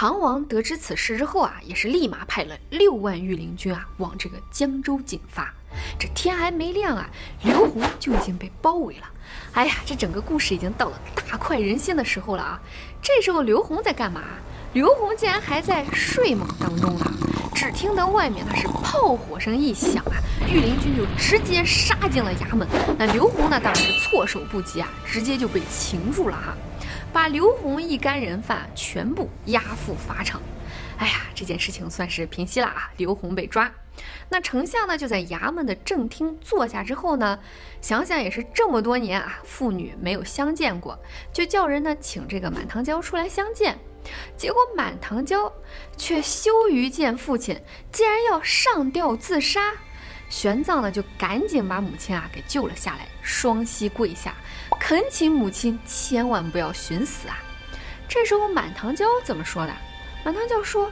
唐王得知此事之后啊，也是立马派了六万御林军啊往这个江州进发。这天还没亮啊，刘洪就已经被包围了。哎呀，这整个故事已经到了大快人心的时候了啊！这时候刘宏在干嘛？刘宏竟然还在睡梦当中呢。只听得外面那是炮火声一响啊，御林军就直接杀进了衙门。那刘宏呢，当然是措手不及啊，直接就被擒住了哈，把刘宏一干人犯全部押赴法场。哎呀，这件事情算是平息了啊，刘宏被抓。那丞相呢，就在衙门的正厅坐下之后呢，想想也是这么多年啊，父女没有相见过，就叫人呢请这个满堂娇出来相见。结果满堂娇却羞于见父亲，竟然要上吊自杀。玄奘呢就赶紧把母亲啊给救了下来，双膝跪下，恳请母亲千万不要寻死啊。这时候满堂娇怎么说的？满堂娇说：“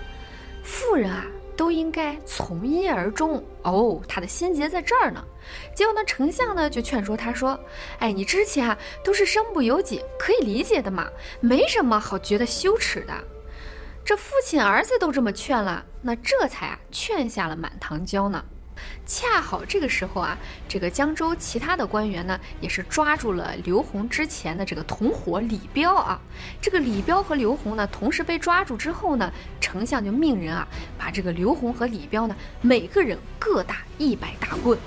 妇人啊。”都应该从一而终哦，他的心结在这儿呢。结果呢，丞相呢就劝说他说：“哎，你之前啊都是身不由己，可以理解的嘛，没什么好觉得羞耻的。”这父亲儿子都这么劝了，那这才啊劝下了满堂娇呢。恰好这个时候啊，这个江州其他的官员呢，也是抓住了刘宏之前的这个同伙李彪啊。这个李彪和刘宏呢，同时被抓住之后呢，丞相就命人啊，把这个刘宏和李彪呢，每个人各打一百大棍，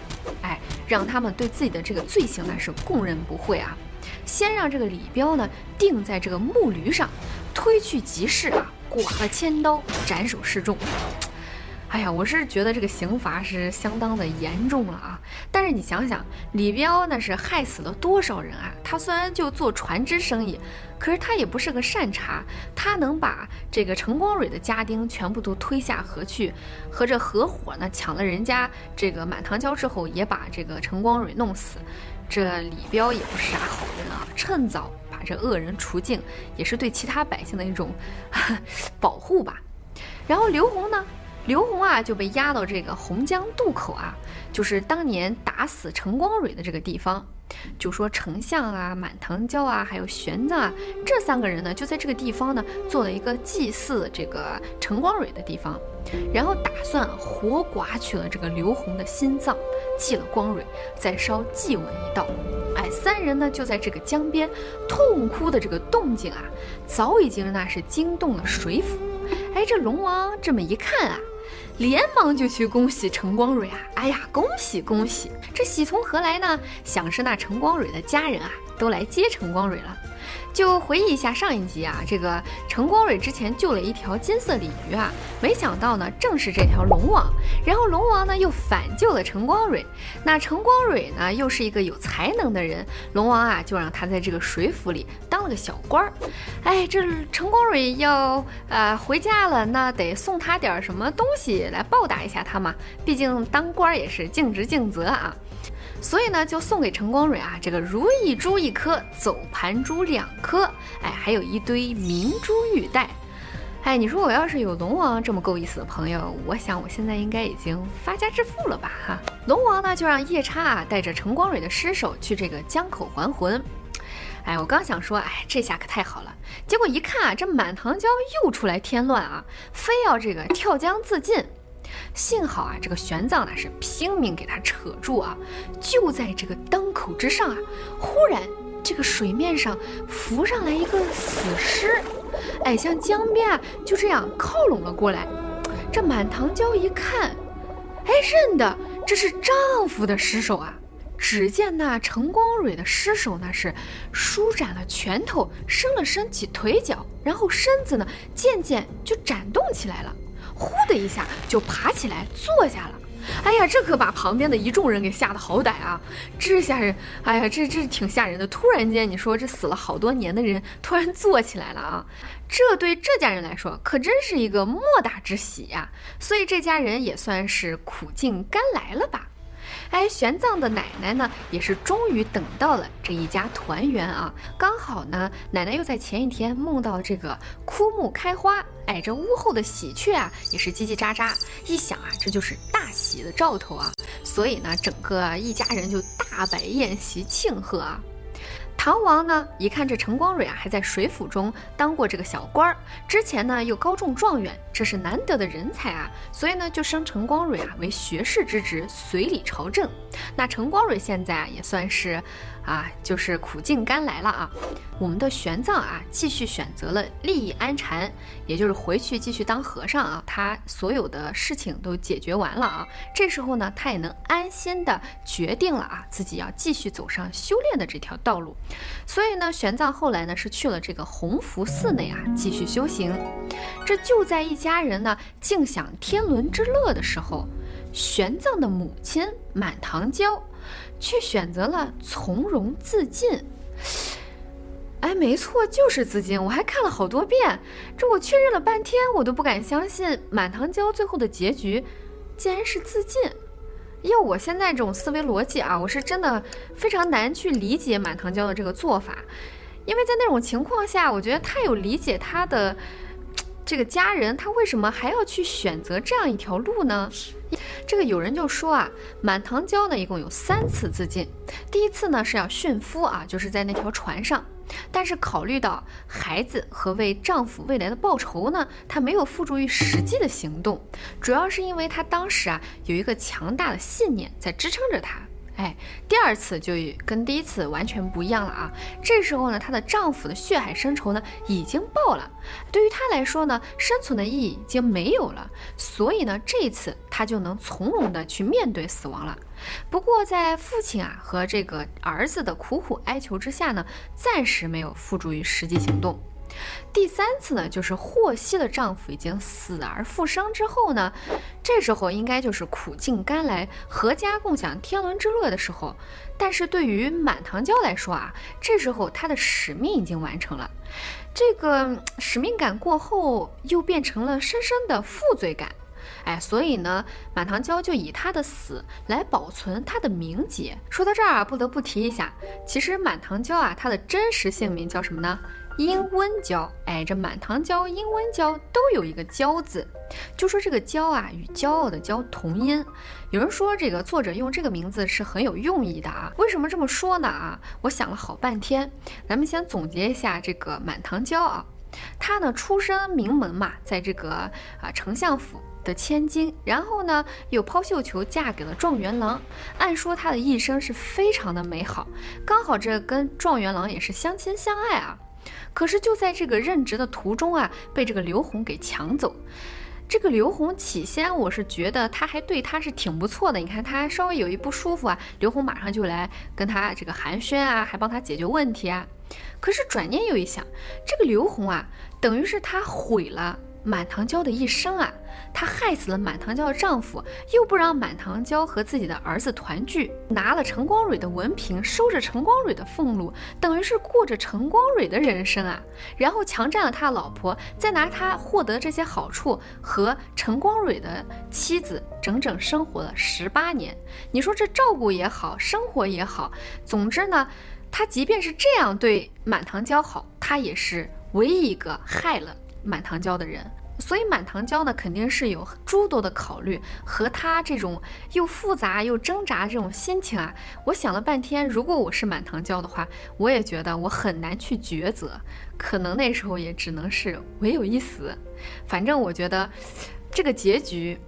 哎，让他们对自己的这个罪行呢是供认不讳啊。先让这个李彪呢钉在这个木驴上，推去集市啊，剐了千刀，斩首示众。哎呀，我是觉得这个刑罚是相当的严重了啊！但是你想想，李彪那是害死了多少人啊？他虽然就做船只生意，可是他也不是个善茬，他能把这个陈光蕊的家丁全部都推下河去，和这合伙呢抢了人家这个满堂娇之后，也把这个陈光蕊弄死。这李彪也不是啥好人啊，趁早把这恶人除尽，也是对其他百姓的一种 保护吧。然后刘宏呢？刘宏啊，就被押到这个洪江渡口啊，就是当年打死陈光蕊的这个地方。就说丞相啊、满堂娇啊，还有玄奘啊，这三个人呢，就在这个地方呢，做了一个祭祀这个陈光蕊的地方，然后打算活剐取了这个刘宏的心脏，祭了光蕊，再烧祭文一道。哎，三人呢，就在这个江边痛哭的这个动静啊，早已经那是惊动了水府。哎，这龙王这么一看啊。连忙就去恭喜陈光蕊啊！哎呀，恭喜恭喜！这喜从何来呢？想是那陈光蕊的家人啊，都来接陈光蕊了。就回忆一下上一集啊，这个陈光蕊之前救了一条金色鲤鱼啊，没想到呢，正是这条龙王。然后龙王呢又反救了陈光蕊，那陈光蕊呢又是一个有才能的人，龙王啊就让他在这个水府里当了个小官儿。哎，这陈光蕊要呃回家了，那得送他点什么东西来报答一下他嘛，毕竟当官也是尽职尽责啊。所以呢，就送给陈光蕊啊，这个如意珠一颗，走盘珠两颗，哎，还有一堆明珠玉带。哎，你说我要是有龙王这么够意思的朋友，我想我现在应该已经发家致富了吧？哈，龙王呢就让夜叉啊带着陈光蕊的尸首去这个江口还魂。哎，我刚想说，哎，这下可太好了。结果一看啊，这满堂娇又出来添乱啊，非要这个跳江自尽。幸好啊，这个玄奘呢是拼命给他扯住啊！就在这个当口之上啊，忽然这个水面上浮上来一个死尸，哎，向江边啊就这样靠拢了过来。这满堂娇一看，哎，认得这是丈夫的尸首啊！只见那陈光蕊的尸首呢是舒展了拳头，伸了伸起腿脚，然后身子呢渐渐就展动起来了。呼的一下就爬起来坐下了，哎呀，这可把旁边的一众人给吓得好歹啊！这吓人，哎呀，这这挺吓人的。突然间，你说这死了好多年的人突然坐起来了啊，这对这家人来说可真是一个莫大之喜呀！所以这家人也算是苦尽甘来了吧。哎，玄奘的奶奶呢，也是终于等到了这一家团圆啊！刚好呢，奶奶又在前一天梦到这个枯木开花，哎，这屋后的喜鹊啊，也是叽叽喳喳，一想啊，这就是大喜的兆头啊！所以呢，整个一家人就大摆宴席庆贺啊。唐王呢，一看这陈光蕊啊，还在水府中当过这个小官儿，之前呢又高中状元，这是难得的人才啊，所以呢就升陈光蕊啊为学士之职，随礼朝政。那陈光蕊现在啊也算是。啊，就是苦尽甘来了啊！我们的玄奘啊，继续选择了利益安禅，也就是回去继续当和尚啊。他所有的事情都解决完了啊，这时候呢，他也能安心的决定了啊，自己要继续走上修炼的这条道路。所以呢，玄奘后来呢是去了这个弘福寺内啊，继续修行。这就在一家人呢尽享天伦之乐的时候，玄奘的母亲满堂娇。却选择了从容自尽。哎，没错，就是自尽。我还看了好多遍，这我确认了半天，我都不敢相信满堂娇最后的结局竟然是自尽。要我现在这种思维逻辑啊，我是真的非常难去理解满堂娇的这个做法，因为在那种情况下，我觉得他有理解他的这个家人，他为什么还要去选择这样一条路呢？这个有人就说啊，满堂娇呢一共有三次自尽。第一次呢是要殉夫啊，就是在那条船上，但是考虑到孩子和为丈夫未来的报仇呢，她没有付诸于实际的行动，主要是因为她当时啊有一个强大的信念在支撑着她。哎，第二次就跟第一次完全不一样了啊！这时候呢，她的丈夫的血海深仇呢已经报了，对于她来说呢，生存的意义已经没有了，所以呢，这一次她就能从容的去面对死亡了。不过在父亲啊和这个儿子的苦苦哀求之下呢，暂时没有付诸于实际行动。第三次呢，就是获悉了丈夫已经死而复生之后呢，这时候应该就是苦尽甘来，阖家共享天伦之乐的时候。但是对于满堂娇来说啊，这时候她的使命已经完成了，这个使命感过后又变成了深深的负罪感。哎，所以呢，满堂娇就以她的死来保存她的名节。说到这儿啊，不得不提一下，其实满堂娇啊，她的真实姓名叫什么呢？殷温娇，哎，这满堂娇、殷温娇都有一个娇字，就说这个娇啊与骄傲的骄同音。有人说这个作者用这个名字是很有用意的啊，为什么这么说呢？啊，我想了好半天，咱们先总结一下这个满堂娇啊，她呢出身名门嘛，在这个啊丞相府的千金，然后呢又抛绣球嫁给了状元郎，按说她的一生是非常的美好，刚好这跟状元郎也是相亲相爱啊。可是就在这个任职的途中啊，被这个刘宏给抢走。这个刘宏起先我是觉得他还对他是挺不错的，你看他稍微有一不舒服啊，刘宏马上就来跟他这个寒暄啊，还帮他解决问题啊。可是转念又一想，这个刘宏啊，等于是他毁了。满堂娇的一生啊，她害死了满堂娇的丈夫，又不让满堂娇和自己的儿子团聚，拿了陈光蕊的文凭，收着陈光蕊的俸禄，等于是过着陈光蕊的人生啊。然后强占了他老婆，再拿他获得这些好处和陈光蕊的妻子整整生活了十八年。你说这照顾也好，生活也好，总之呢，他即便是这样对满堂娇好，他也是唯一一个害了。满堂娇的人，所以满堂娇呢肯定是有诸多的考虑，和他这种又复杂又挣扎这种心情啊，我想了半天，如果我是满堂娇的话，我也觉得我很难去抉择，可能那时候也只能是唯有一死。反正我觉得这个结局